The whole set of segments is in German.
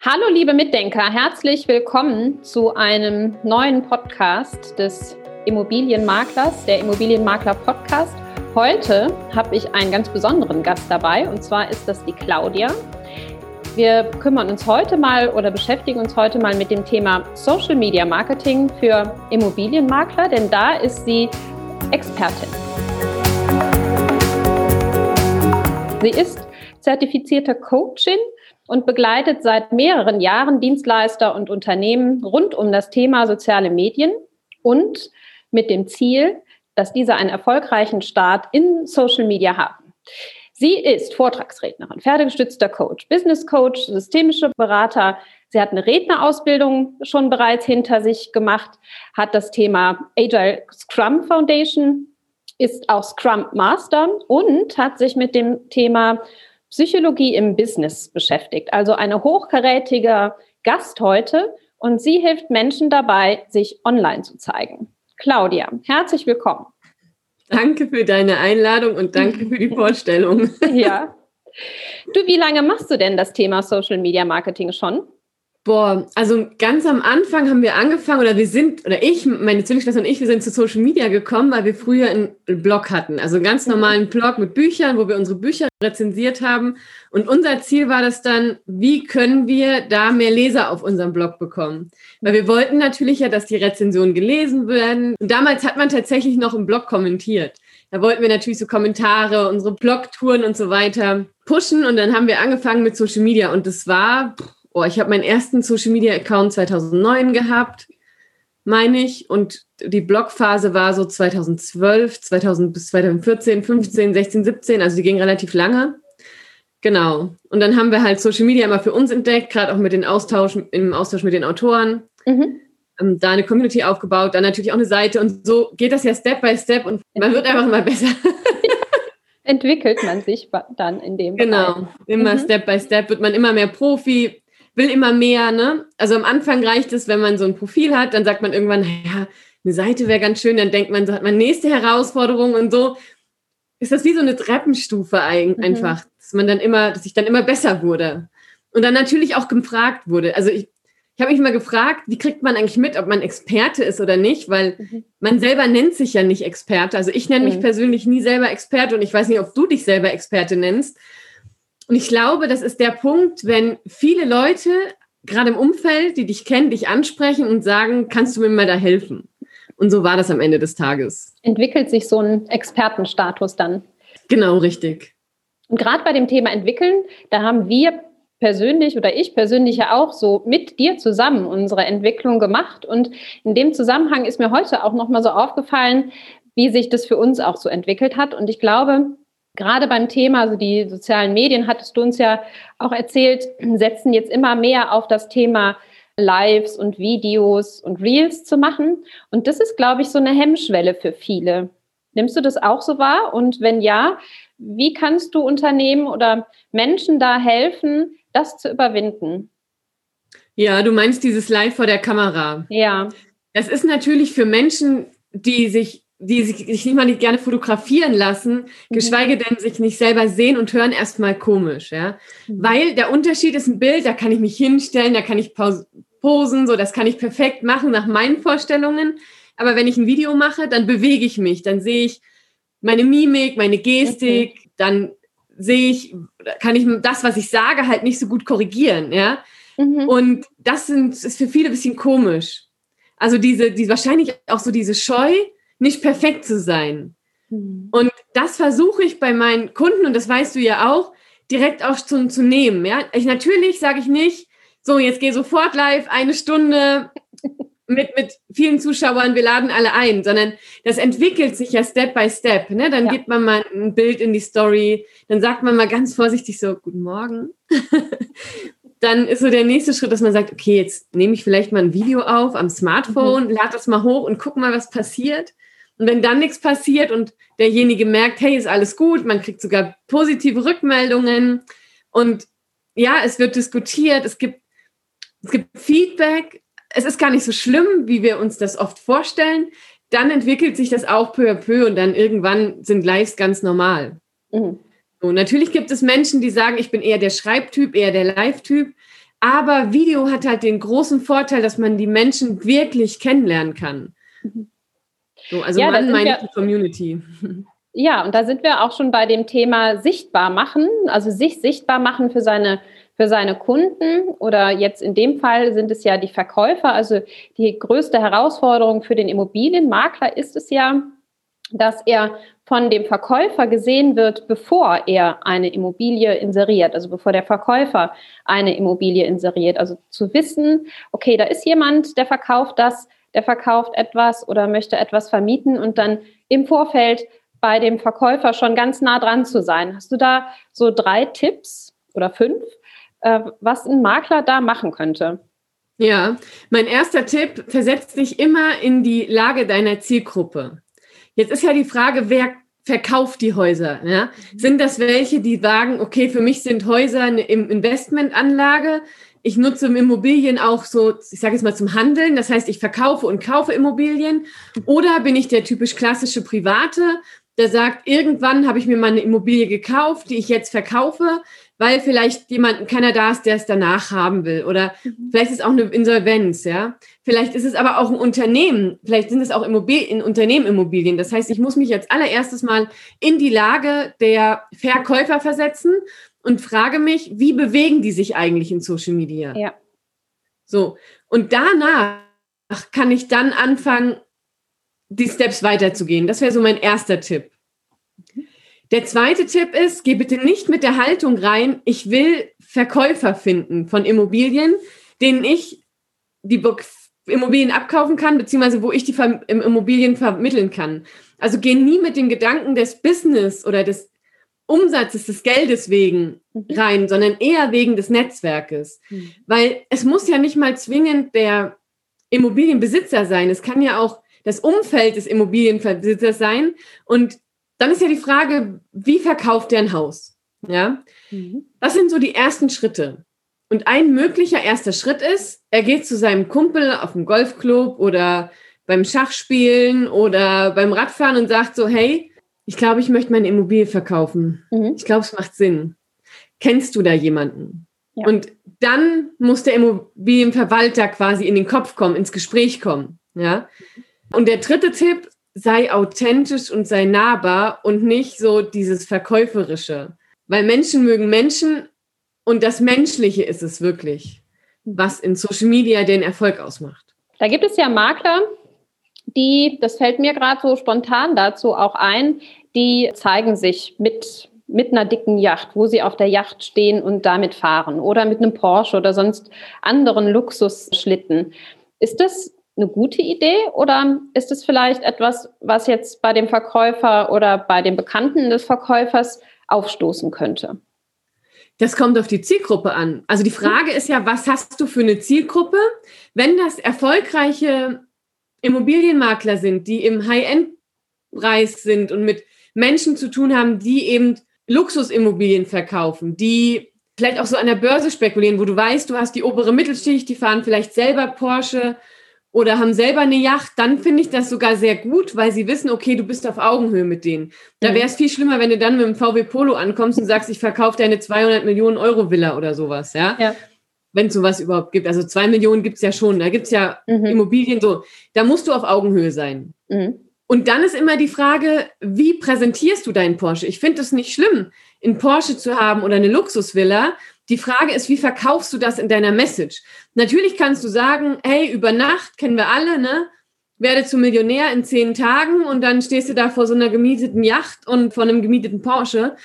Hallo liebe Mitdenker, herzlich willkommen zu einem neuen Podcast des Immobilienmaklers, der Immobilienmakler Podcast. Heute habe ich einen ganz besonderen Gast dabei und zwar ist das die Claudia. Wir kümmern uns heute mal oder beschäftigen uns heute mal mit dem Thema Social Media Marketing für Immobilienmakler, denn da ist sie Expertin. Sie ist zertifizierte Coachin und begleitet seit mehreren Jahren Dienstleister und Unternehmen rund um das Thema soziale Medien und mit dem Ziel, dass diese einen erfolgreichen Start in Social Media haben. Sie ist Vortragsrednerin, pferdegestützter Coach, Business Coach, systemische Berater. Sie hat eine Rednerausbildung schon bereits hinter sich gemacht, hat das Thema Agile Scrum Foundation, ist auch Scrum Master und hat sich mit dem Thema Psychologie im Business beschäftigt. Also eine hochkarätige Gast heute und sie hilft Menschen dabei, sich online zu zeigen. Claudia, herzlich willkommen. Danke für deine Einladung und danke für die Vorstellung. ja. Du, wie lange machst du denn das Thema Social Media Marketing schon? Boah, also ganz am Anfang haben wir angefangen oder wir sind, oder ich, meine Zwillingsschwester und ich, wir sind zu Social Media gekommen, weil wir früher einen Blog hatten. Also einen ganz normalen Blog mit Büchern, wo wir unsere Bücher rezensiert haben. Und unser Ziel war das dann, wie können wir da mehr Leser auf unserem Blog bekommen? Weil wir wollten natürlich ja, dass die Rezensionen gelesen werden. Und damals hat man tatsächlich noch im Blog kommentiert. Da wollten wir natürlich so Kommentare, unsere Blogtouren und so weiter pushen. Und dann haben wir angefangen mit Social Media. Und das war, oh, ich habe meinen ersten Social Media Account 2009 gehabt, meine ich. Und die Blogphase war so 2012, 2000 bis 2014, 15, 16, 17. Also die ging relativ lange. Genau. Und dann haben wir halt Social Media immer für uns entdeckt, gerade auch mit den Austausch, im Austausch mit den Autoren. Mhm. Ähm, da eine Community aufgebaut, dann natürlich auch eine Seite und so geht das ja Step by Step und man wird einfach immer besser. Entwickelt man sich dann in dem Genau, Bereich. immer mhm. Step by Step wird man immer mehr Profi, will immer mehr, ne? Also am Anfang reicht es, wenn man so ein Profil hat, dann sagt man irgendwann, naja, eine Seite wäre ganz schön, dann denkt man, so hat man nächste Herausforderung und so. Ist das wie so eine Treppenstufe mhm. einfach, mhm. dass man dann immer, dass ich dann immer besser wurde. Und dann natürlich auch gefragt wurde. Also ich, ich habe mich mal gefragt, wie kriegt man eigentlich mit, ob man Experte ist oder nicht, weil mhm. man selber nennt sich ja nicht Experte. Also ich nenne mich mhm. persönlich nie selber Experte und ich weiß nicht, ob du dich selber Experte nennst. Und ich glaube, das ist der Punkt, wenn viele Leute, gerade im Umfeld, die dich kennen, dich ansprechen und sagen, kannst du mir mal da helfen? Und so war das am Ende des Tages. Entwickelt sich so ein Expertenstatus dann? Genau, richtig. Und gerade bei dem Thema entwickeln, da haben wir persönlich oder ich persönlich ja auch so mit dir zusammen unsere Entwicklung gemacht. Und in dem Zusammenhang ist mir heute auch nochmal so aufgefallen, wie sich das für uns auch so entwickelt hat. Und ich glaube, gerade beim Thema, also die sozialen Medien, hattest du uns ja auch erzählt, setzen jetzt immer mehr auf das Thema Lives und Videos und Reels zu machen. Und das ist, glaube ich, so eine Hemmschwelle für viele. Nimmst du das auch so wahr? Und wenn ja, wie kannst du Unternehmen oder Menschen da helfen, das zu überwinden? Ja, du meinst dieses Live vor der Kamera. Ja. Das ist natürlich für Menschen, die sich die sich nicht mal nicht gerne fotografieren lassen, mhm. geschweige denn sich nicht selber sehen und hören, erstmal komisch, ja. Mhm. Weil der Unterschied ist ein Bild, da kann ich mich hinstellen, da kann ich posen, so, das kann ich perfekt machen nach meinen Vorstellungen. Aber wenn ich ein Video mache, dann bewege ich mich, dann sehe ich meine Mimik, meine Gestik, okay. dann sehe ich, kann ich das, was ich sage, halt nicht so gut korrigieren, ja. Mhm. Und das sind, ist für viele ein bisschen komisch. Also diese, die wahrscheinlich auch so diese Scheu, nicht perfekt zu sein. Mhm. Und das versuche ich bei meinen Kunden, und das weißt du ja auch, direkt auch zu, zu nehmen. Ja? Ich, natürlich sage ich nicht, so, jetzt geh sofort live, eine Stunde mit, mit vielen Zuschauern, wir laden alle ein, sondern das entwickelt sich ja Step by Step. Ne? Dann ja. gibt man mal ein Bild in die Story, dann sagt man mal ganz vorsichtig so, guten Morgen. dann ist so der nächste Schritt, dass man sagt, okay, jetzt nehme ich vielleicht mal ein Video auf am Smartphone, mhm. lade das mal hoch und guck mal, was passiert. Und wenn dann nichts passiert und derjenige merkt, hey, ist alles gut, man kriegt sogar positive Rückmeldungen und ja, es wird diskutiert, es gibt, es gibt Feedback, es ist gar nicht so schlimm, wie wir uns das oft vorstellen, dann entwickelt sich das auch peu à peu und dann irgendwann sind Lives ganz normal. Mhm. So, natürlich gibt es Menschen, die sagen, ich bin eher der Schreibtyp, eher der Live-Typ, Aber Video hat halt den großen Vorteil, dass man die Menschen wirklich kennenlernen kann. Mhm. So, also ja, man meine die Community. Ja, und da sind wir auch schon bei dem Thema sichtbar machen, also sich sichtbar machen für seine für seine Kunden oder jetzt in dem Fall sind es ja die Verkäufer. Also die größte Herausforderung für den Immobilienmakler ist es ja, dass er von dem Verkäufer gesehen wird, bevor er eine Immobilie inseriert, also bevor der Verkäufer eine Immobilie inseriert. Also zu wissen, okay, da ist jemand, der verkauft das, der verkauft etwas oder möchte etwas vermieten und dann im Vorfeld bei dem Verkäufer schon ganz nah dran zu sein. Hast du da so drei Tipps oder fünf, äh, was ein Makler da machen könnte. Ja, mein erster Tipp, versetzt dich immer in die Lage deiner Zielgruppe. Jetzt ist ja die Frage, wer verkauft die Häuser? Ja? Sind das welche, die sagen, okay, für mich sind Häuser eine Investmentanlage, ich nutze Immobilien auch so, ich sage jetzt mal zum Handeln, das heißt, ich verkaufe und kaufe Immobilien. Oder bin ich der typisch klassische Private, der sagt, irgendwann habe ich mir mal eine Immobilie gekauft, die ich jetzt verkaufe, weil vielleicht jemand, keiner da ist, der es danach haben will. Oder mhm. vielleicht ist es auch eine Insolvenz, ja. Vielleicht ist es aber auch ein Unternehmen. Vielleicht sind es auch Immobilien, Unternehmen Immobilien. Das heißt, ich muss mich jetzt allererstes mal in die Lage der Verkäufer versetzen und frage mich, wie bewegen die sich eigentlich in Social Media? Ja. So. Und danach kann ich dann anfangen, die Steps weiterzugehen. Das wäre so mein erster Tipp. Der zweite Tipp ist, geh bitte nicht mit der Haltung rein, ich will Verkäufer finden von Immobilien, denen ich die Immobilien abkaufen kann, beziehungsweise wo ich die Immobilien vermitteln kann. Also geh nie mit dem Gedanken des Business oder des Umsatzes, des Geldes wegen mhm. rein, sondern eher wegen des Netzwerkes. Mhm. Weil es muss ja nicht mal zwingend der Immobilienbesitzer sein. Es kann ja auch das Umfeld des Immobilienbesitzers sein. Und dann ist ja die Frage, wie verkauft der ein Haus? Ja, mhm. das sind so die ersten Schritte. Und ein möglicher erster Schritt ist, er geht zu seinem Kumpel auf dem Golfclub oder beim Schachspielen oder beim Radfahren und sagt so, hey, ich glaube, ich möchte meine Immobilie verkaufen. Mhm. Ich glaube, es macht Sinn. Kennst du da jemanden? Ja. Und dann muss der Immobilienverwalter quasi in den Kopf kommen, ins Gespräch kommen. Ja. Und der dritte Tipp, sei authentisch und sei nahbar und nicht so dieses Verkäuferische. Weil Menschen mögen Menschen und das Menschliche ist es wirklich, was in Social Media den Erfolg ausmacht. Da gibt es ja Makler, die, das fällt mir gerade so spontan dazu auch ein, die zeigen sich mit, mit einer dicken Yacht, wo sie auf der Yacht stehen und damit fahren oder mit einem Porsche oder sonst anderen Luxusschlitten. Ist das eine gute Idee oder ist es vielleicht etwas, was jetzt bei dem Verkäufer oder bei den Bekannten des Verkäufers aufstoßen könnte? Das kommt auf die Zielgruppe an. Also die Frage ist ja, was hast du für eine Zielgruppe? Wenn das erfolgreiche Immobilienmakler sind, die im High-End-Preis sind und mit Menschen zu tun haben, die eben Luxusimmobilien verkaufen, die vielleicht auch so an der Börse spekulieren, wo du weißt, du hast die obere Mittelschicht, die fahren vielleicht selber Porsche oder haben selber eine Yacht, dann finde ich das sogar sehr gut, weil sie wissen, okay, du bist auf Augenhöhe mit denen. Da wäre es viel schlimmer, wenn du dann mit dem VW Polo ankommst und sagst, ich verkaufe deine 200 Millionen Euro Villa oder sowas, ja. ja. Wenn es sowas überhaupt gibt. Also zwei Millionen gibt es ja schon. Da gibt es ja mhm. Immobilien so. Da musst du auf Augenhöhe sein. Mhm. Und dann ist immer die Frage, wie präsentierst du deinen Porsche? Ich finde es nicht schlimm, einen Porsche zu haben oder eine Luxusvilla, die Frage ist, wie verkaufst du das in deiner Message? Natürlich kannst du sagen, hey, über Nacht kennen wir alle, ne? Werde zum Millionär in zehn Tagen und dann stehst du da vor so einer gemieteten Yacht und vor einem gemieteten Porsche.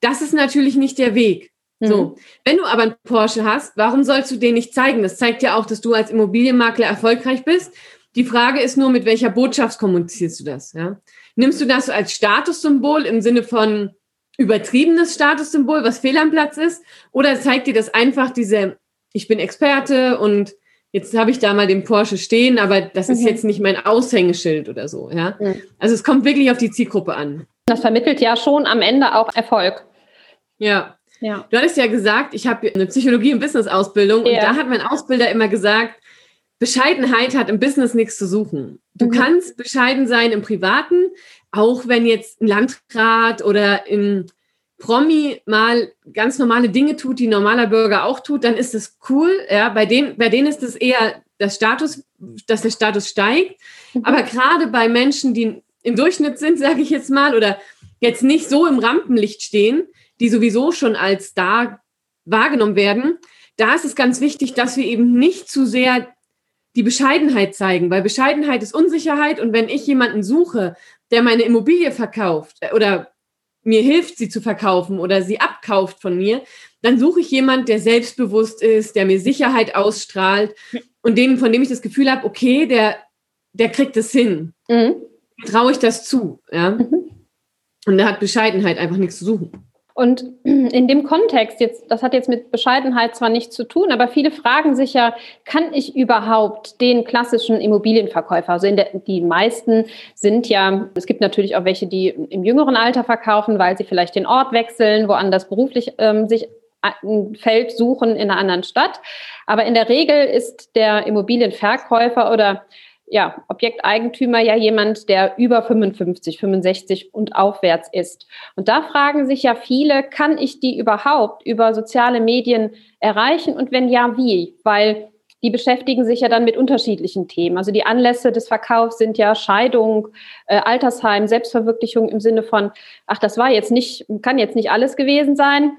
Das ist natürlich nicht der Weg. Mhm. So, wenn du aber einen Porsche hast, warum sollst du den nicht zeigen? Das zeigt ja auch, dass du als Immobilienmakler erfolgreich bist. Die Frage ist nur, mit welcher Botschaft kommunizierst du das? Ja? Nimmst du das als Statussymbol im Sinne von, übertriebenes Statussymbol, was fehl am Platz ist? Oder zeigt dir das einfach diese, ich bin Experte und jetzt habe ich da mal den Porsche stehen, aber das ist mhm. jetzt nicht mein Aushängeschild oder so, ja? Mhm. Also es kommt wirklich auf die Zielgruppe an. Das vermittelt ja schon am Ende auch Erfolg. Ja. ja. Du hattest ja gesagt, ich habe eine Psychologie- und Business-Ausbildung ja. und da hat mein Ausbilder immer gesagt, Bescheidenheit hat im Business nichts zu suchen. Du mhm. kannst bescheiden sein im Privaten, auch wenn jetzt ein Landrat oder in, Promi mal ganz normale Dinge tut, die ein normaler Bürger auch tut, dann ist es cool. Ja, bei denen, bei denen ist es eher das Status, dass der Status steigt. Mhm. Aber gerade bei Menschen, die im Durchschnitt sind, sage ich jetzt mal, oder jetzt nicht so im Rampenlicht stehen, die sowieso schon als da wahrgenommen werden, da ist es ganz wichtig, dass wir eben nicht zu sehr die Bescheidenheit zeigen, weil Bescheidenheit ist Unsicherheit und wenn ich jemanden suche, der meine Immobilie verkauft äh, oder mir hilft, sie zu verkaufen oder sie abkauft von mir, dann suche ich jemanden, der selbstbewusst ist, der mir Sicherheit ausstrahlt und dem, von dem ich das Gefühl habe, okay, der, der kriegt es hin. Mhm. Traue ich das zu, ja. Mhm. Und da hat Bescheidenheit einfach nichts zu suchen. Und in dem Kontext, jetzt, das hat jetzt mit Bescheidenheit zwar nichts zu tun, aber viele fragen sich ja, kann ich überhaupt den klassischen Immobilienverkäufer, also der, die meisten sind ja, es gibt natürlich auch welche, die im jüngeren Alter verkaufen, weil sie vielleicht den Ort wechseln, woanders beruflich ähm, sich ein Feld suchen in einer anderen Stadt. Aber in der Regel ist der Immobilienverkäufer oder ja, Objekteigentümer ja jemand, der über 55, 65 und aufwärts ist. Und da fragen sich ja viele, kann ich die überhaupt über soziale Medien erreichen und wenn ja, wie? Weil die beschäftigen sich ja dann mit unterschiedlichen Themen. Also die Anlässe des Verkaufs sind ja Scheidung, äh, Altersheim, Selbstverwirklichung im Sinne von, ach, das war jetzt nicht, kann jetzt nicht alles gewesen sein.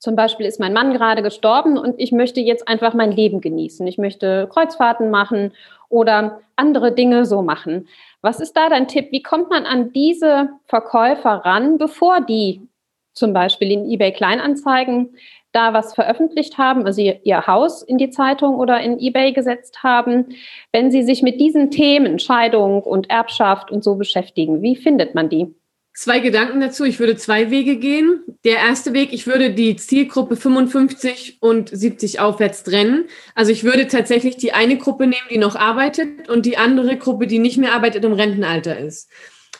Zum Beispiel ist mein Mann gerade gestorben und ich möchte jetzt einfach mein Leben genießen. Ich möchte Kreuzfahrten machen oder andere Dinge so machen. Was ist da dein Tipp? Wie kommt man an diese Verkäufer ran, bevor die zum Beispiel in eBay Kleinanzeigen da was veröffentlicht haben, also ihr, ihr, Haus in die Zeitung oder in eBay gesetzt haben, wenn sie sich mit diesen Themen Scheidung und Erbschaft und so beschäftigen? Wie findet man die? Zwei Gedanken dazu. Ich würde zwei Wege gehen. Der erste Weg, ich würde die Zielgruppe 55 und 70 aufwärts trennen. Also ich würde tatsächlich die eine Gruppe nehmen, die noch arbeitet und die andere Gruppe, die nicht mehr arbeitet, im Rentenalter ist.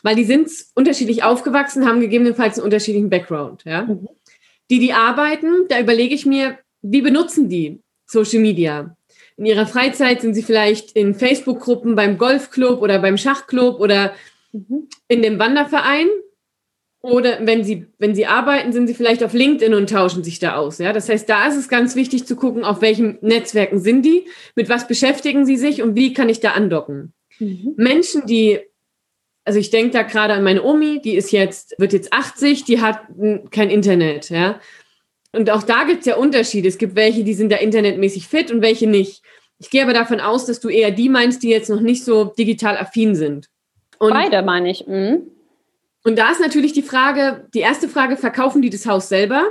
Weil die sind unterschiedlich aufgewachsen, haben gegebenenfalls einen unterschiedlichen Background. Ja? Mhm. Die, die arbeiten, da überlege ich mir, wie benutzen die Social Media? In ihrer Freizeit sind sie vielleicht in Facebook-Gruppen beim Golfclub oder beim Schachclub oder mhm. in dem Wanderverein oder wenn sie, wenn sie arbeiten, sind sie vielleicht auf LinkedIn und tauschen sich da aus. Ja? Das heißt, da ist es ganz wichtig zu gucken, auf welchen Netzwerken sind die, mit was beschäftigen sie sich und wie kann ich da andocken. Mhm. Menschen, die, also ich denke da gerade an meine Omi, die ist jetzt, wird jetzt 80, die hat kein Internet, ja. Und auch da gibt es ja Unterschiede. Es gibt welche, die sind da internetmäßig fit und welche nicht. Ich gehe aber davon aus, dass du eher die meinst, die jetzt noch nicht so digital affin sind. Und Beide meine ich. Mhm. Und da ist natürlich die Frage, die erste Frage, verkaufen die das Haus selber?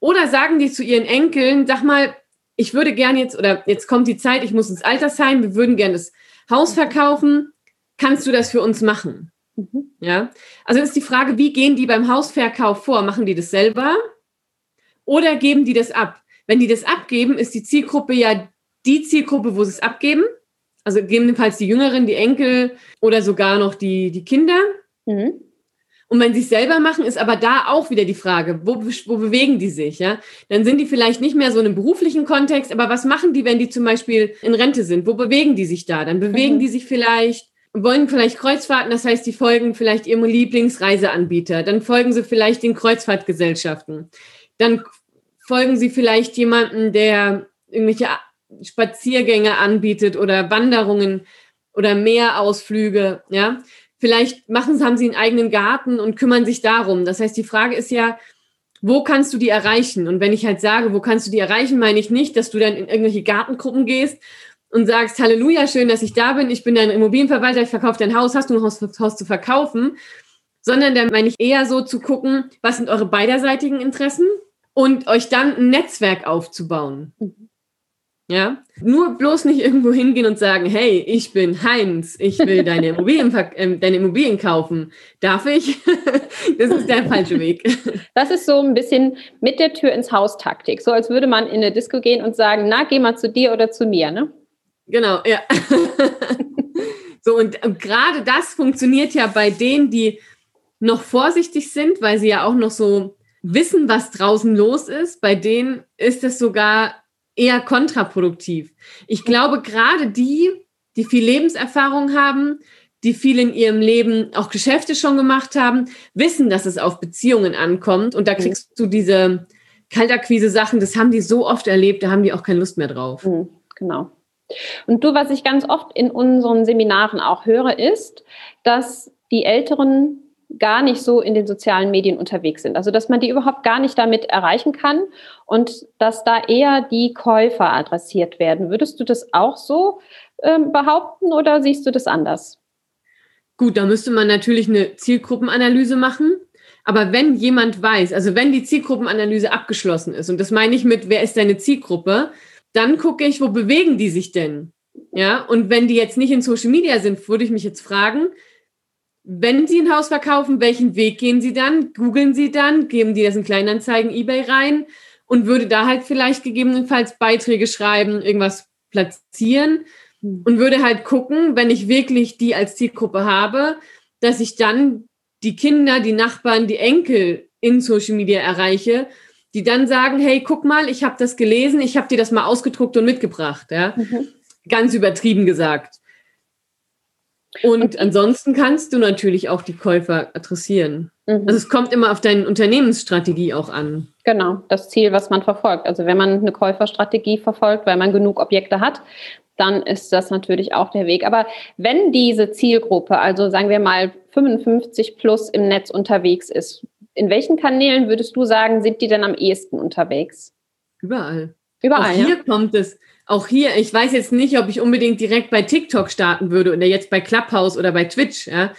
Oder sagen die zu ihren Enkeln, sag mal, ich würde gerne jetzt, oder jetzt kommt die Zeit, ich muss ins Altersheim, wir würden gerne das Haus verkaufen. Kannst du das für uns machen? Mhm. Ja. Also ist die Frage, wie gehen die beim Hausverkauf vor? Machen die das selber? Oder geben die das ab? Wenn die das abgeben, ist die Zielgruppe ja die Zielgruppe, wo sie es abgeben. Also gegebenenfalls die Jüngeren, die Enkel oder sogar noch die, die Kinder. Mhm. Und wenn sie es selber machen, ist aber da auch wieder die Frage, wo, wo bewegen die sich? Ja? Dann sind die vielleicht nicht mehr so in einem beruflichen Kontext, aber was machen die, wenn die zum Beispiel in Rente sind? Wo bewegen die sich da? Dann bewegen mhm. die sich vielleicht, wollen vielleicht Kreuzfahrten, das heißt, die folgen vielleicht ihrem Lieblingsreiseanbieter. Dann folgen sie vielleicht den Kreuzfahrtgesellschaften. Dann folgen sie vielleicht jemanden, der irgendwelche Spaziergänge anbietet oder Wanderungen oder Meerausflüge, ja. Vielleicht machen, haben sie einen eigenen Garten und kümmern sich darum. Das heißt, die Frage ist ja, wo kannst du die erreichen? Und wenn ich halt sage, wo kannst du die erreichen, meine ich nicht, dass du dann in irgendwelche Gartengruppen gehst und sagst, Halleluja, schön, dass ich da bin, ich bin dein Immobilienverwalter, ich verkaufe dein Haus, hast du ein Haus, Haus zu verkaufen? Sondern dann meine ich eher so zu gucken, was sind eure beiderseitigen Interessen und euch dann ein Netzwerk aufzubauen. Mhm. Ja, nur bloß nicht irgendwo hingehen und sagen, hey, ich bin Heinz, ich will deine Immobilien, äh, deine Immobilien kaufen. Darf ich? das ist der falsche Weg. Das ist so ein bisschen mit der Tür ins Haus Taktik. So als würde man in eine Disco gehen und sagen, na, geh mal zu dir oder zu mir, ne? Genau, ja. so, und, und gerade das funktioniert ja bei denen, die noch vorsichtig sind, weil sie ja auch noch so wissen, was draußen los ist. Bei denen ist es sogar eher kontraproduktiv. Ich glaube, gerade die, die viel Lebenserfahrung haben, die viel in ihrem Leben auch Geschäfte schon gemacht haben, wissen, dass es auf Beziehungen ankommt. Und da mhm. kriegst du diese Kaltakquise-Sachen, das haben die so oft erlebt, da haben die auch keine Lust mehr drauf. Mhm, genau. Und du, was ich ganz oft in unseren Seminaren auch höre, ist, dass die Älteren gar nicht so in den sozialen Medien unterwegs sind. Also dass man die überhaupt gar nicht damit erreichen kann und dass da eher die Käufer adressiert werden. Würdest du das auch so ähm, behaupten oder siehst du das anders? Gut, da müsste man natürlich eine Zielgruppenanalyse machen. Aber wenn jemand weiß, also wenn die Zielgruppenanalyse abgeschlossen ist, und das meine ich mit, wer ist deine Zielgruppe, dann gucke ich, wo bewegen die sich denn? Ja, und wenn die jetzt nicht in Social Media sind, würde ich mich jetzt fragen, wenn Sie ein Haus verkaufen, welchen Weg gehen Sie dann? Googeln Sie dann? Geben die das in Kleinanzeigen, eBay rein? Und würde da halt vielleicht gegebenenfalls Beiträge schreiben, irgendwas platzieren und würde halt gucken, wenn ich wirklich die als Zielgruppe habe, dass ich dann die Kinder, die Nachbarn, die Enkel in Social Media erreiche, die dann sagen, hey, guck mal, ich habe das gelesen, ich habe dir das mal ausgedruckt und mitgebracht. Ja? Mhm. Ganz übertrieben gesagt. Und ansonsten kannst du natürlich auch die Käufer adressieren. Mhm. Also es kommt immer auf deine Unternehmensstrategie auch an. Genau, das Ziel, was man verfolgt. Also wenn man eine Käuferstrategie verfolgt, weil man genug Objekte hat, dann ist das natürlich auch der Weg. Aber wenn diese Zielgruppe, also sagen wir mal 55 plus im Netz unterwegs ist, in welchen Kanälen würdest du sagen, sind die denn am ehesten unterwegs? Überall. Überall. Auch hier ja? kommt es auch hier, ich weiß jetzt nicht, ob ich unbedingt direkt bei TikTok starten würde oder jetzt bei Clubhouse oder bei Twitch, ja.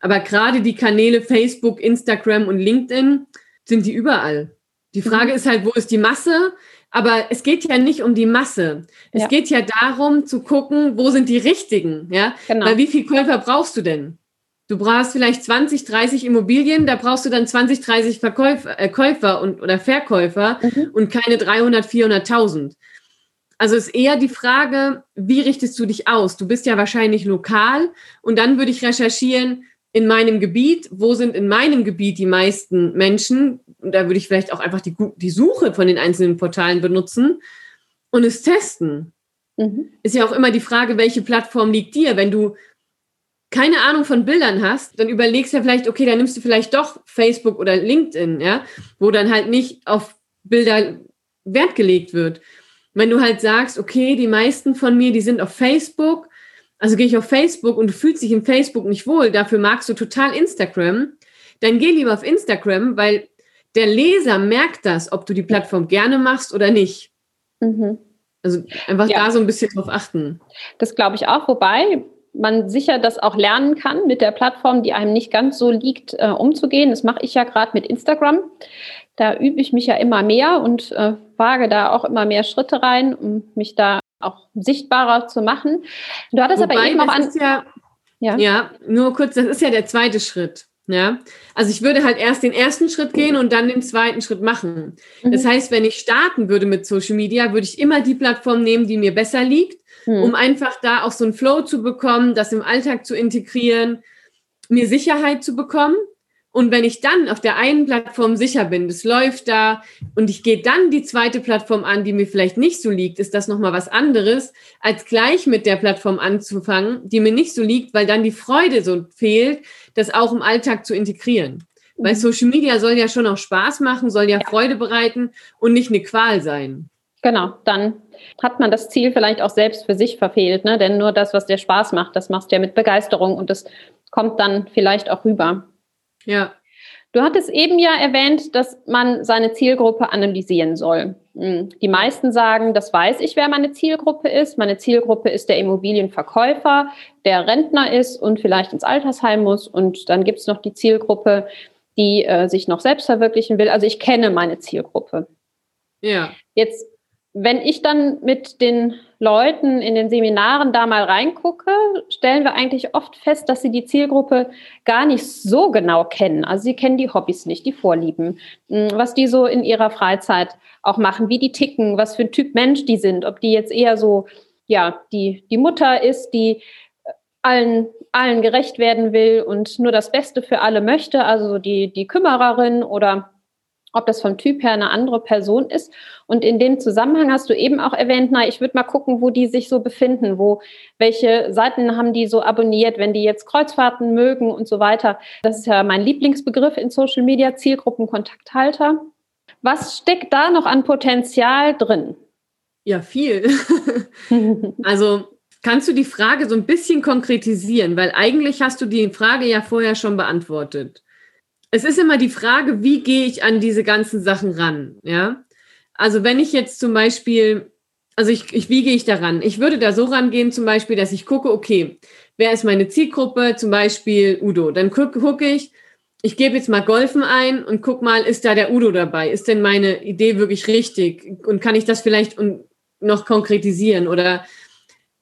Aber gerade die Kanäle Facebook, Instagram und LinkedIn sind die überall. Die Frage mhm. ist halt, wo ist die Masse? Aber es geht ja nicht um die Masse. Es ja. geht ja darum zu gucken, wo sind die richtigen, ja? Genau. Weil wie viel Käufer brauchst du denn? Du brauchst vielleicht 20, 30 Immobilien, da brauchst du dann 20, 30 Verkäufer, äh, Käufer und, oder Verkäufer mhm. und keine 300, 400.000. Also ist eher die Frage, wie richtest du dich aus? Du bist ja wahrscheinlich lokal und dann würde ich recherchieren in meinem Gebiet, wo sind in meinem Gebiet die meisten Menschen? Und da würde ich vielleicht auch einfach die, die Suche von den einzelnen Portalen benutzen und es testen. Mhm. Ist ja auch immer die Frage, welche Plattform liegt dir? Wenn du keine Ahnung von Bildern hast, dann überlegst du ja vielleicht, okay, dann nimmst du vielleicht doch Facebook oder LinkedIn, ja, wo dann halt nicht auf Bilder Wert gelegt wird wenn du halt sagst, okay, die meisten von mir, die sind auf Facebook, also gehe ich auf Facebook und du fühlst dich in Facebook nicht wohl, dafür magst du total Instagram, dann geh lieber auf Instagram, weil der Leser merkt das, ob du die Plattform gerne machst oder nicht. Mhm. Also einfach ja. da so ein bisschen drauf achten. Das glaube ich auch, wobei man sicher das auch lernen kann, mit der Plattform, die einem nicht ganz so liegt, äh, umzugehen. Das mache ich ja gerade mit Instagram. Da übe ich mich ja immer mehr und äh, wage da auch immer mehr Schritte rein, um mich da auch sichtbarer zu machen. Du hattest Wobei, aber eben auch an. Ja, ja. ja, nur kurz, das ist ja der zweite Schritt. Ja, also ich würde halt erst den ersten Schritt gehen und dann den zweiten Schritt machen. Mhm. Das heißt, wenn ich starten würde mit Social Media, würde ich immer die Plattform nehmen, die mir besser liegt, mhm. um einfach da auch so einen Flow zu bekommen, das im Alltag zu integrieren, mir Sicherheit zu bekommen. Und wenn ich dann auf der einen Plattform sicher bin, das läuft da und ich gehe dann die zweite Plattform an, die mir vielleicht nicht so liegt, ist das nochmal was anderes, als gleich mit der Plattform anzufangen, die mir nicht so liegt, weil dann die Freude so fehlt, das auch im Alltag zu integrieren. Mhm. Weil Social Media soll ja schon auch Spaß machen, soll ja, ja Freude bereiten und nicht eine Qual sein. Genau, dann hat man das Ziel vielleicht auch selbst für sich verfehlt, ne? denn nur das, was dir Spaß macht, das machst du ja mit Begeisterung und das kommt dann vielleicht auch rüber. Ja. Du hattest eben ja erwähnt, dass man seine Zielgruppe analysieren soll. Hm. Die meisten sagen, das weiß ich, wer meine Zielgruppe ist. Meine Zielgruppe ist der Immobilienverkäufer, der Rentner ist und vielleicht ins Altersheim muss. Und dann gibt es noch die Zielgruppe, die äh, sich noch selbst verwirklichen will. Also ich kenne meine Zielgruppe. Ja. Jetzt wenn ich dann mit den Leuten in den Seminaren da mal reingucke, stellen wir eigentlich oft fest, dass sie die Zielgruppe gar nicht so genau kennen. Also sie kennen die Hobbys nicht, die Vorlieben, hm, was die so in ihrer Freizeit auch machen, wie die ticken, was für ein Typ Mensch die sind, ob die jetzt eher so, ja, die, die Mutter ist, die allen, allen gerecht werden will und nur das Beste für alle möchte, also die, die Kümmererin oder ob das vom Typ her eine andere Person ist. Und in dem Zusammenhang hast du eben auch erwähnt, na, ich würde mal gucken, wo die sich so befinden, wo, welche Seiten haben die so abonniert, wenn die jetzt Kreuzfahrten mögen und so weiter. Das ist ja mein Lieblingsbegriff in Social Media, Zielgruppenkontakthalter. Was steckt da noch an Potenzial drin? Ja, viel. also kannst du die Frage so ein bisschen konkretisieren, weil eigentlich hast du die Frage ja vorher schon beantwortet es ist immer die Frage, wie gehe ich an diese ganzen Sachen ran, ja? Also wenn ich jetzt zum Beispiel, also ich, ich wie gehe ich daran? Ich würde da so rangehen, zum Beispiel, dass ich gucke, okay, wer ist meine Zielgruppe? Zum Beispiel Udo. Dann gucke guck ich, ich gebe jetzt mal Golfen ein und guck mal, ist da der Udo dabei? Ist denn meine Idee wirklich richtig? Und kann ich das vielleicht noch konkretisieren? Oder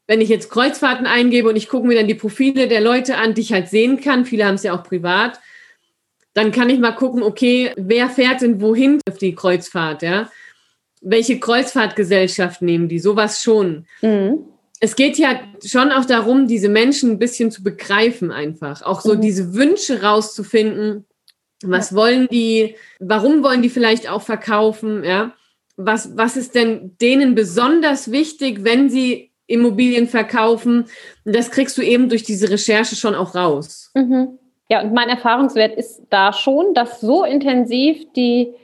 wenn ich jetzt Kreuzfahrten eingebe und ich gucke mir dann die Profile der Leute an, die ich halt sehen kann, viele haben es ja auch privat, dann kann ich mal gucken, okay, wer fährt denn wohin auf die Kreuzfahrt, ja? Welche Kreuzfahrtgesellschaft nehmen die? Sowas schon. Mhm. Es geht ja schon auch darum, diese Menschen ein bisschen zu begreifen einfach. Auch so mhm. diese Wünsche rauszufinden. Was ja. wollen die? Warum wollen die vielleicht auch verkaufen? Ja? Was, was ist denn denen besonders wichtig, wenn sie Immobilien verkaufen? Und das kriegst du eben durch diese Recherche schon auch raus. Mhm. Ja, und mein Erfahrungswert ist da schon, dass so intensiv die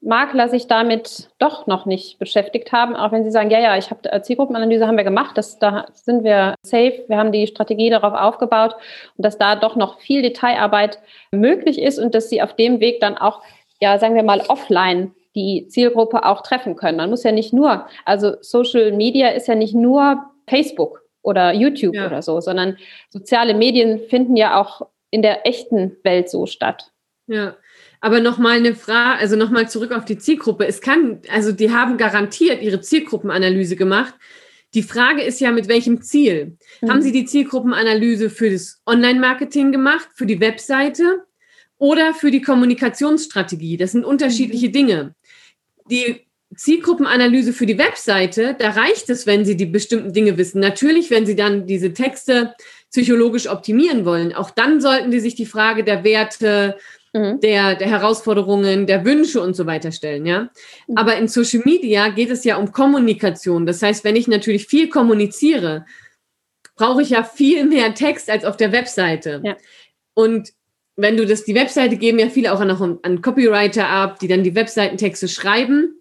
Makler sich damit doch noch nicht beschäftigt haben, auch wenn sie sagen, ja, ja, ich habe äh, Zielgruppenanalyse haben wir gemacht, das, da sind wir safe, wir haben die Strategie darauf aufgebaut und dass da doch noch viel Detailarbeit möglich ist und dass sie auf dem Weg dann auch, ja, sagen wir mal, offline die Zielgruppe auch treffen können. Man muss ja nicht nur, also Social Media ist ja nicht nur Facebook oder YouTube ja. oder so, sondern soziale Medien finden ja auch in der echten Welt so statt. Ja, aber nochmal eine Frage, also nochmal zurück auf die Zielgruppe. Es kann, also die haben garantiert ihre Zielgruppenanalyse gemacht. Die Frage ist ja, mit welchem Ziel? Mhm. Haben Sie die Zielgruppenanalyse für das Online-Marketing gemacht, für die Webseite oder für die Kommunikationsstrategie? Das sind unterschiedliche mhm. Dinge. Die Zielgruppenanalyse für die Webseite, da reicht es, wenn Sie die bestimmten Dinge wissen. Natürlich, wenn Sie dann diese Texte psychologisch optimieren wollen, auch dann sollten die sich die Frage der Werte, mhm. der, der Herausforderungen, der Wünsche und so weiter stellen, ja. Mhm. Aber in Social Media geht es ja um Kommunikation. Das heißt, wenn ich natürlich viel kommuniziere, brauche ich ja viel mehr Text als auf der Webseite. Ja. Und wenn du das, die Webseite geben ja viele auch noch an, an Copywriter ab, die dann die Webseitentexte schreiben.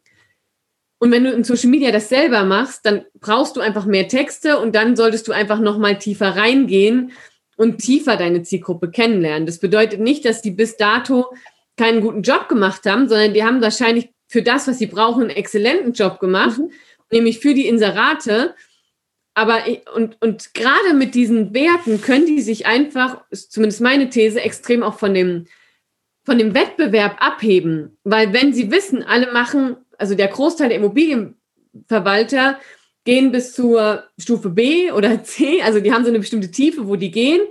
Und wenn du in Social Media das selber machst, dann brauchst du einfach mehr Texte und dann solltest du einfach noch mal tiefer reingehen und tiefer deine Zielgruppe kennenlernen. Das bedeutet nicht, dass die bis dato keinen guten Job gemacht haben, sondern die haben wahrscheinlich für das, was sie brauchen, einen exzellenten Job gemacht, mhm. nämlich für die Inserate. Aber und, und gerade mit diesen Werten können die sich einfach, zumindest meine These, extrem auch von dem, von dem Wettbewerb abheben. Weil wenn sie wissen, alle machen also der Großteil der Immobilienverwalter gehen bis zur Stufe B oder C, also die haben so eine bestimmte Tiefe, wo die gehen.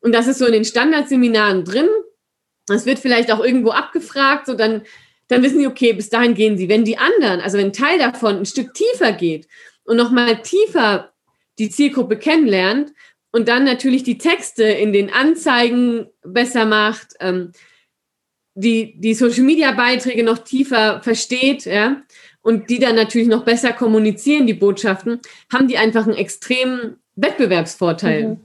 Und das ist so in den Standardseminaren drin. Das wird vielleicht auch irgendwo abgefragt, so dann, dann wissen die, okay, bis dahin gehen sie. Wenn die anderen, also wenn ein Teil davon ein Stück tiefer geht und nochmal tiefer die Zielgruppe kennenlernt und dann natürlich die Texte in den Anzeigen besser macht, ähm, die, die Social Media Beiträge noch tiefer versteht, ja, und die dann natürlich noch besser kommunizieren, die Botschaften, haben die einfach einen extremen Wettbewerbsvorteil. Mhm.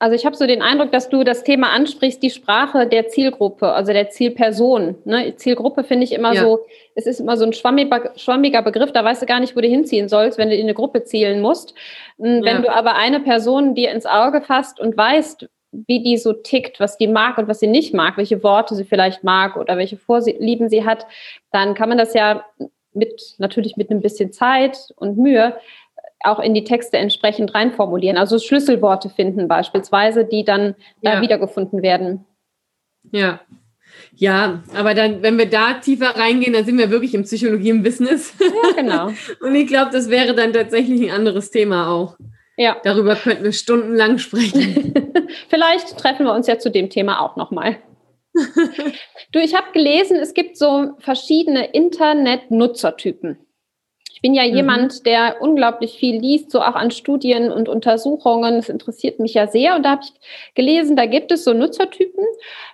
Also ich habe so den Eindruck, dass du das Thema ansprichst, die Sprache der Zielgruppe, also der Zielperson. Ne? Zielgruppe finde ich immer ja. so, es ist immer so ein schwammiger, schwammiger Begriff, da weißt du gar nicht, wo du hinziehen sollst, wenn du in eine Gruppe zielen musst. Hm, wenn ja. du aber eine Person dir ins Auge fasst und weißt, wie die so tickt, was die mag und was sie nicht mag, welche Worte sie vielleicht mag oder welche Vorlieben sie hat, dann kann man das ja mit, natürlich mit ein bisschen Zeit und Mühe auch in die Texte entsprechend reinformulieren. Also Schlüsselworte finden beispielsweise, die dann ja. da wiedergefunden werden. Ja. Ja, aber dann, wenn wir da tiefer reingehen, dann sind wir wirklich im Psychologie im Business. Ja, genau. und ich glaube, das wäre dann tatsächlich ein anderes Thema auch. Ja. Darüber könnten wir stundenlang sprechen. Vielleicht treffen wir uns ja zu dem Thema auch nochmal. du, ich habe gelesen, es gibt so verschiedene Internet-Nutzertypen. Ich bin ja mhm. jemand, der unglaublich viel liest, so auch an Studien und Untersuchungen. Das interessiert mich ja sehr. Und da habe ich gelesen, da gibt es so Nutzertypen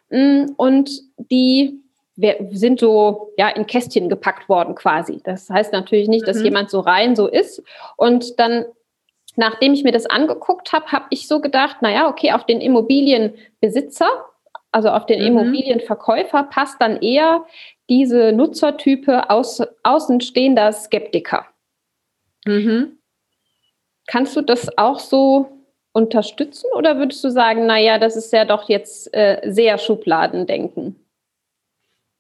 mm, und die sind so ja in Kästchen gepackt worden quasi. Das heißt natürlich nicht, dass mhm. jemand so rein so ist. Und dann, nachdem ich mir das angeguckt habe, habe ich so gedacht, naja, okay, auf den Immobilienbesitzer, also auf den mhm. Immobilienverkäufer passt dann eher diese Nutzertype aus, außenstehender Skeptiker. Mhm. Kannst du das auch so unterstützen oder würdest du sagen, naja, das ist ja doch jetzt äh, sehr Schubladendenken?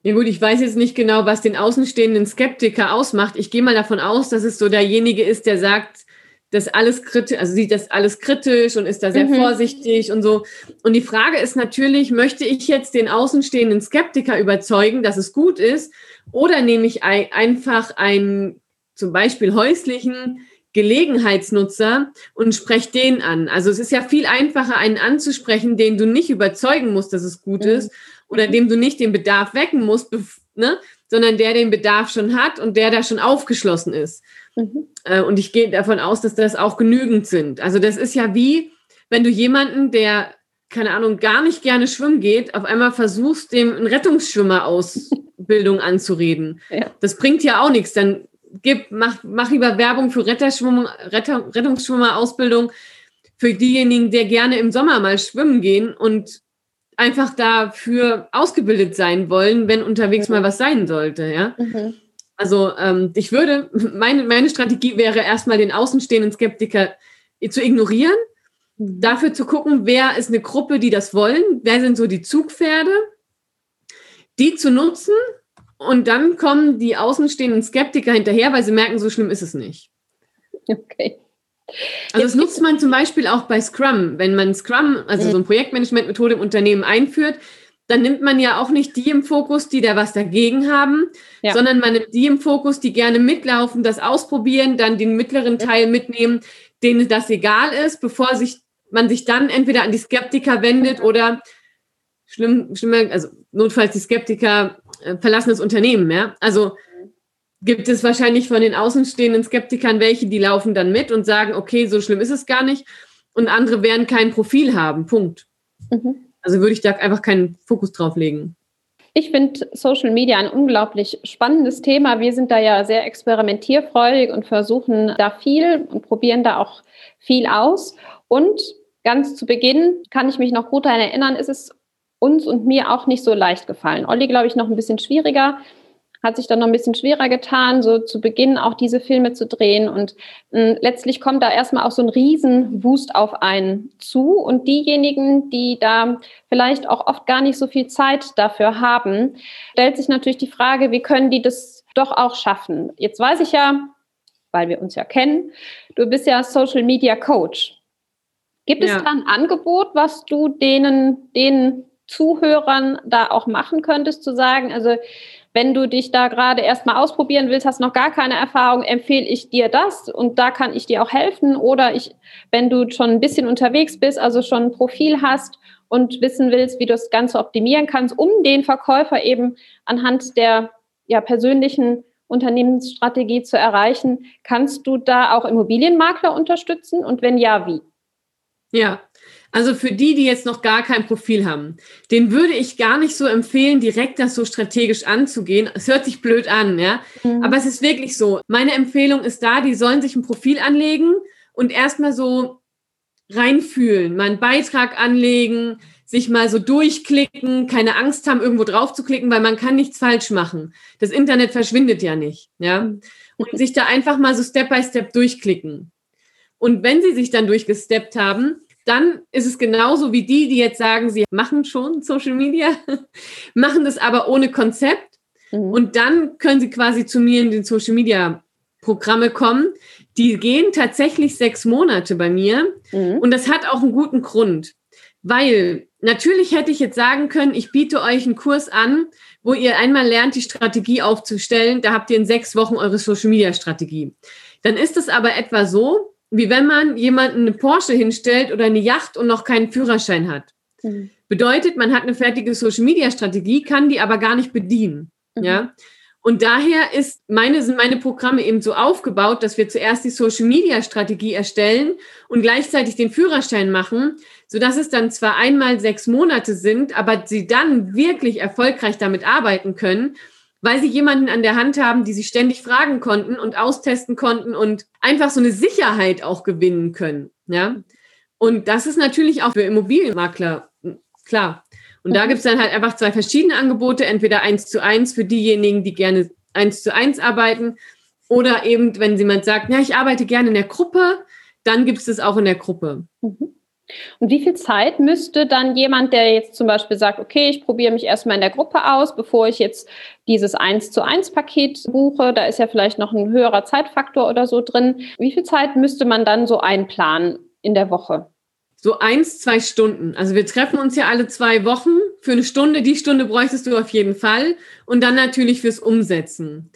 Ja gut, ich weiß jetzt nicht genau, was den außenstehenden Skeptiker ausmacht. Ich gehe mal davon aus, dass es so derjenige ist, der sagt, das alles kritisch, also sieht das alles kritisch und ist da sehr mhm. vorsichtig und so. Und die Frage ist natürlich, möchte ich jetzt den außenstehenden Skeptiker überzeugen, dass es gut ist, oder nehme ich einfach einen zum Beispiel häuslichen Gelegenheitsnutzer und spreche den an. Also es ist ja viel einfacher, einen anzusprechen, den du nicht überzeugen musst, dass es gut mhm. ist, oder dem du nicht den Bedarf wecken musst, ne? sondern der den Bedarf schon hat und der da schon aufgeschlossen ist. Mhm. Äh, und ich gehe davon aus, dass das auch genügend sind. Also das ist ja wie, wenn du jemanden, der, keine Ahnung, gar nicht gerne schwimmen geht, auf einmal versuchst, dem einen Rettungsschwimmer-Ausbildung anzureden. Ja. Das bringt ja auch nichts. Dann gib, mach, mach lieber Werbung für Retter, Rettungsschwimmer-Ausbildung für diejenigen, die gerne im Sommer mal schwimmen gehen und einfach dafür ausgebildet sein wollen, wenn unterwegs mhm. mal was sein sollte, ja. Mhm. Also ähm, ich würde, meine, meine Strategie wäre erstmal den außenstehenden Skeptiker zu ignorieren, mhm. dafür zu gucken, wer ist eine Gruppe, die das wollen, wer sind so die Zugpferde, die zu nutzen und dann kommen die außenstehenden Skeptiker hinterher, weil sie merken, so schlimm ist es nicht. Okay. Also das nutzt man zum Beispiel auch bei Scrum. Wenn man Scrum, also so eine Projektmanagement-Methode im Unternehmen einführt, dann nimmt man ja auch nicht die im Fokus, die da was dagegen haben, ja. sondern man nimmt die im Fokus, die gerne mitlaufen, das ausprobieren, dann den mittleren Teil mitnehmen, denen das egal ist, bevor sich, man sich dann entweder an die Skeptiker wendet oder schlimm, schlimmer, also notfalls die Skeptiker äh, verlassen das Unternehmen, ja. Also gibt es wahrscheinlich von den außenstehenden Skeptikern welche, die laufen dann mit und sagen, okay, so schlimm ist es gar nicht. Und andere werden kein Profil haben. Punkt. Mhm. Also würde ich da einfach keinen Fokus drauf legen. Ich finde Social Media ein unglaublich spannendes Thema. Wir sind da ja sehr experimentierfreudig und versuchen da viel und probieren da auch viel aus. Und ganz zu Beginn kann ich mich noch gut daran erinnern, ist es uns und mir auch nicht so leicht gefallen. Olli, glaube ich, noch ein bisschen schwieriger hat sich dann noch ein bisschen schwerer getan, so zu Beginn auch diese Filme zu drehen. Und mh, hm, letztlich kommt da erstmal auch so ein Riesenwust auf einen zu. Und diejenigen, die da vielleicht auch oft gar nicht so viel Zeit dafür haben, stellt sich natürlich die Frage, wie können die das doch auch schaffen? Jetzt weiß ich ja, weil wir uns ja kennen, du bist ja Social Media Coach. Gibt ja. es da ein Angebot, was du denen, den Zuhörern da auch machen könntest, zu sagen, also wenn du dich da gerade erstmal ausprobieren willst, hast noch gar keine Erfahrung, empfehle ich dir das und da kann ich dir auch helfen. Oder ich, wenn du schon ein bisschen unterwegs bist, also schon ein Profil hast und wissen willst, wie du das Ganze optimieren kannst, um den Verkäufer eben anhand der ja, persönlichen Unternehmensstrategie zu erreichen, kannst du da auch Immobilienmakler unterstützen und wenn ja, wie? Ja, also für die, die jetzt noch gar kein Profil haben, den würde ich gar nicht so empfehlen, direkt das so strategisch anzugehen. Es hört sich blöd an, ja. Mhm. Aber es ist wirklich so. Meine Empfehlung ist da, die sollen sich ein Profil anlegen und erstmal so reinfühlen, mal einen Beitrag anlegen, sich mal so durchklicken, keine Angst haben, irgendwo drauf zu klicken, weil man kann nichts falsch machen. Das Internet verschwindet ja nicht, ja. Mhm. Und sich da einfach mal so Step by Step durchklicken. Und wenn sie sich dann durchgesteppt haben, dann ist es genauso wie die, die jetzt sagen, sie machen schon Social Media, machen das aber ohne Konzept. Mhm. Und dann können sie quasi zu mir in den Social Media Programme kommen. Die gehen tatsächlich sechs Monate bei mir. Mhm. Und das hat auch einen guten Grund. Weil natürlich hätte ich jetzt sagen können, ich biete euch einen Kurs an, wo ihr einmal lernt, die Strategie aufzustellen. Da habt ihr in sechs Wochen eure Social Media Strategie. Dann ist es aber etwa so, wie wenn man jemanden eine Porsche hinstellt oder eine Yacht und noch keinen Führerschein hat. Mhm. Bedeutet, man hat eine fertige Social Media Strategie, kann die aber gar nicht bedienen. Mhm. Ja. Und daher ist meine, sind meine Programme eben so aufgebaut, dass wir zuerst die Social Media Strategie erstellen und gleichzeitig den Führerschein machen, sodass es dann zwar einmal sechs Monate sind, aber sie dann wirklich erfolgreich damit arbeiten können, weil sie jemanden an der Hand haben, die sie ständig fragen konnten und austesten konnten und einfach so eine Sicherheit auch gewinnen können. Ja. Und das ist natürlich auch für Immobilienmakler klar. Und da mhm. gibt es dann halt einfach zwei verschiedene Angebote, entweder eins zu eins für diejenigen, die gerne eins zu eins arbeiten, oder eben, wenn jemand sagt, ja, ich arbeite gerne in der Gruppe, dann gibt es das auch in der Gruppe. Mhm. Und wie viel Zeit müsste dann jemand, der jetzt zum Beispiel sagt, okay, ich probiere mich erstmal in der Gruppe aus, bevor ich jetzt dieses 1 zu 1 Paket buche, da ist ja vielleicht noch ein höherer Zeitfaktor oder so drin. Wie viel Zeit müsste man dann so einplanen in der Woche? So eins, zwei Stunden. Also wir treffen uns ja alle zwei Wochen für eine Stunde. Die Stunde bräuchtest du auf jeden Fall. Und dann natürlich fürs Umsetzen.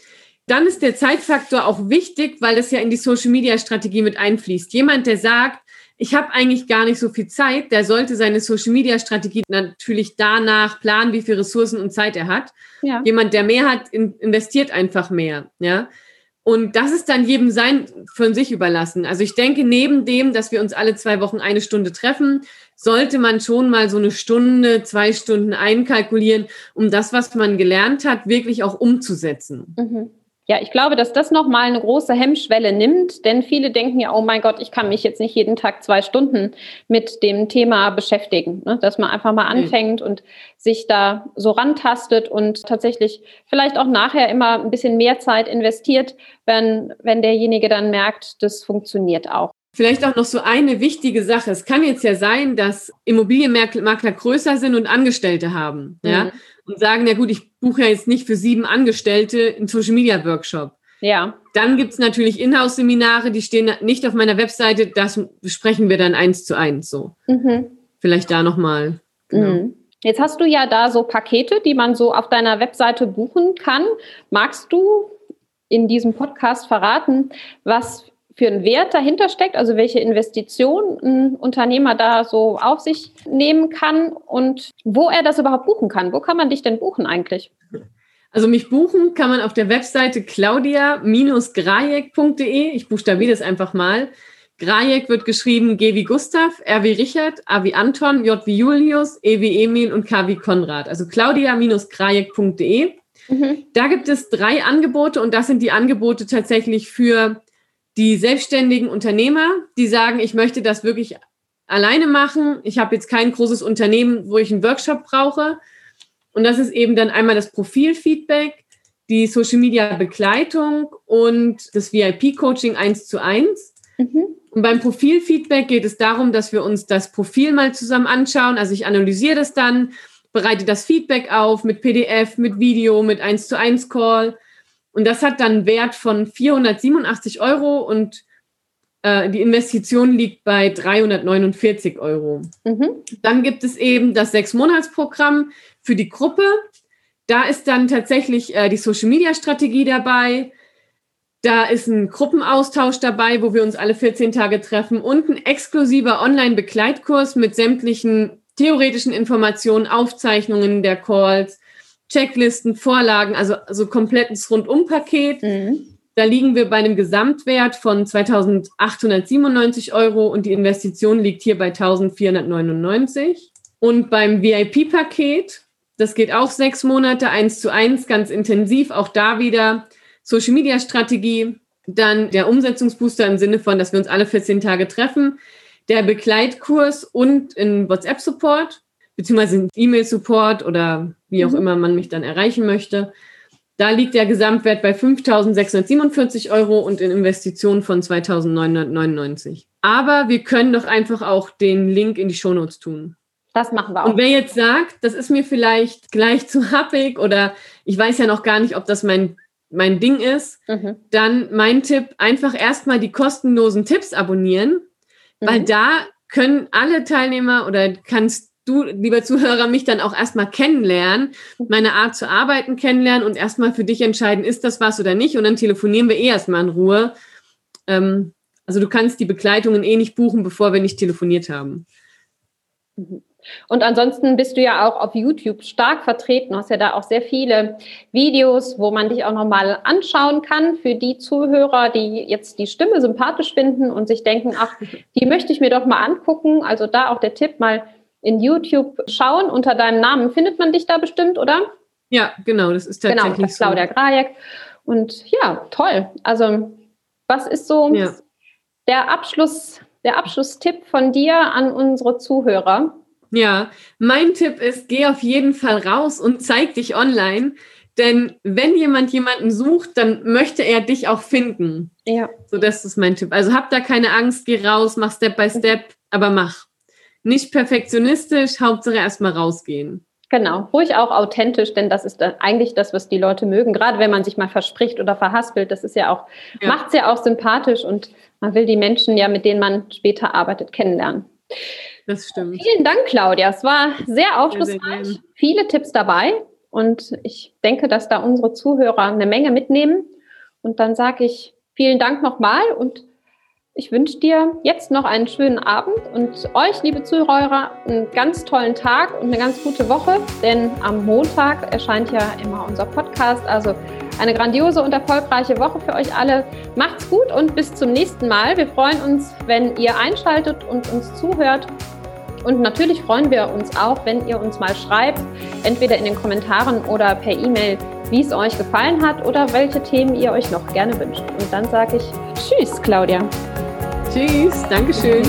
Dann ist der Zeitfaktor auch wichtig, weil das ja in die Social-Media-Strategie mit einfließt. Jemand, der sagt, ich habe eigentlich gar nicht so viel Zeit, der sollte seine Social-Media-Strategie natürlich danach planen, wie viel Ressourcen und Zeit er hat. Ja. Jemand, der mehr hat, investiert einfach mehr. Ja. Und das ist dann jedem sein von sich überlassen. Also ich denke, neben dem, dass wir uns alle zwei Wochen eine Stunde treffen, sollte man schon mal so eine Stunde, zwei Stunden einkalkulieren, um das, was man gelernt hat, wirklich auch umzusetzen. Mhm. Ja, ich glaube, dass das nochmal eine große Hemmschwelle nimmt, denn viele denken ja, oh mein Gott, ich kann mich jetzt nicht jeden Tag zwei Stunden mit dem Thema beschäftigen. Ne? Dass man einfach mal anfängt mhm. und sich da so rantastet und tatsächlich vielleicht auch nachher immer ein bisschen mehr Zeit investiert, wenn, wenn derjenige dann merkt, das funktioniert auch. Vielleicht auch noch so eine wichtige Sache. Es kann jetzt ja sein, dass Immobilienmakler größer sind und Angestellte haben. Mhm. Und sagen, ja gut, ich buche ja jetzt nicht für sieben Angestellte einen Social Media Workshop. Ja. Dann gibt es natürlich Inhouse-Seminare, die stehen nicht auf meiner Webseite. Das besprechen wir dann eins zu eins so. Mhm. Vielleicht da nochmal. Genau. Mhm. Jetzt hast du ja da so Pakete, die man so auf deiner Webseite buchen kann. Magst du in diesem Podcast verraten, was für einen Wert dahinter steckt, also welche Investition ein Unternehmer da so auf sich nehmen kann und wo er das überhaupt buchen kann. Wo kann man dich denn buchen eigentlich? Also mich buchen kann man auf der Webseite claudia-grajek.de. Ich buchstabiere das einfach mal. Grajek wird geschrieben G wie Gustav, R wie Richard, A wie Anton, J wie Julius, E wie Emil und K wie Konrad. Also claudia-grajek.de. Mhm. Da gibt es drei Angebote und das sind die Angebote tatsächlich für die selbstständigen Unternehmer, die sagen, ich möchte das wirklich alleine machen. Ich habe jetzt kein großes Unternehmen, wo ich einen Workshop brauche. Und das ist eben dann einmal das Profilfeedback, die Social Media Begleitung und das VIP Coaching eins zu eins. Mhm. Und beim Profilfeedback geht es darum, dass wir uns das Profil mal zusammen anschauen. Also ich analysiere das dann, bereite das Feedback auf mit PDF, mit Video, mit eins zu eins Call und das hat dann einen Wert von 487 Euro und äh, die Investition liegt bei 349 Euro. Mhm. Dann gibt es eben das Sechs-Monats-Programm für die Gruppe. Da ist dann tatsächlich äh, die Social-Media-Strategie dabei. Da ist ein Gruppenaustausch dabei, wo wir uns alle 14 Tage treffen und ein exklusiver Online-Begleitkurs mit sämtlichen theoretischen Informationen, Aufzeichnungen der Calls, Checklisten, Vorlagen, also, also komplettes Rundumpaket. Mhm. Da liegen wir bei einem Gesamtwert von 2.897 Euro und die Investition liegt hier bei 1.499. Und beim VIP-Paket, das geht auch sechs Monate, eins zu eins, ganz intensiv, auch da wieder Social Media Strategie, dann der Umsetzungsbooster im Sinne von, dass wir uns alle 14 Tage treffen, der Begleitkurs und in WhatsApp Support beziehungsweise E-Mail-Support oder wie auch mhm. immer man mich dann erreichen möchte. Da liegt der Gesamtwert bei 5.647 Euro und in Investitionen von 2.999. Aber wir können doch einfach auch den Link in die Shownotes tun. Das machen wir auch. Und wer jetzt sagt, das ist mir vielleicht gleich zu happig oder ich weiß ja noch gar nicht, ob das mein, mein Ding ist, mhm. dann mein Tipp, einfach erstmal die kostenlosen Tipps abonnieren, mhm. weil da können alle Teilnehmer oder kannst du, lieber Zuhörer, mich dann auch erstmal kennenlernen, meine Art zu arbeiten kennenlernen und erstmal für dich entscheiden, ist das was oder nicht. Und dann telefonieren wir eh erstmal in Ruhe. Ähm, also du kannst die Begleitungen eh nicht buchen, bevor wir nicht telefoniert haben. Und ansonsten bist du ja auch auf YouTube stark vertreten, hast ja da auch sehr viele Videos, wo man dich auch nochmal anschauen kann für die Zuhörer, die jetzt die Stimme sympathisch finden und sich denken, ach, die möchte ich mir doch mal angucken. Also da auch der Tipp, mal in YouTube schauen. Unter deinem Namen findet man dich da bestimmt, oder? Ja, genau, das ist tatsächlich genau, das ist Claudia Grajek. Und ja, toll. Also, was ist so ja. der Abschluss, der Abschlusstipp von dir an unsere Zuhörer? Ja, mein Tipp ist, geh auf jeden Fall raus und zeig dich online. Denn wenn jemand jemanden sucht, dann möchte er dich auch finden. Ja. So, das ist mein Tipp. Also hab da keine Angst, geh raus, mach Step by Step, aber mach. Nicht perfektionistisch, Hauptsache erstmal rausgehen. Genau, ruhig auch authentisch, denn das ist eigentlich das, was die Leute mögen. Gerade wenn man sich mal verspricht oder verhaspelt, das ist ja auch, ja. macht es ja auch sympathisch und man will die Menschen ja, mit denen man später arbeitet, kennenlernen. Das stimmt. Vielen Dank, Claudia. Es war sehr aufschlussreich. Sehr Viele Tipps dabei. Und ich denke, dass da unsere Zuhörer eine Menge mitnehmen. Und dann sage ich vielen Dank nochmal und ich wünsche dir jetzt noch einen schönen Abend und euch, liebe Zuhörer, einen ganz tollen Tag und eine ganz gute Woche, denn am Montag erscheint ja immer unser Podcast. Also eine grandiose und erfolgreiche Woche für euch alle. Macht's gut und bis zum nächsten Mal. Wir freuen uns, wenn ihr einschaltet und uns zuhört. Und natürlich freuen wir uns auch, wenn ihr uns mal schreibt, entweder in den Kommentaren oder per E-Mail, wie es euch gefallen hat oder welche Themen ihr euch noch gerne wünscht. Und dann sage ich Tschüss, Claudia. Tschüss, Dankeschön.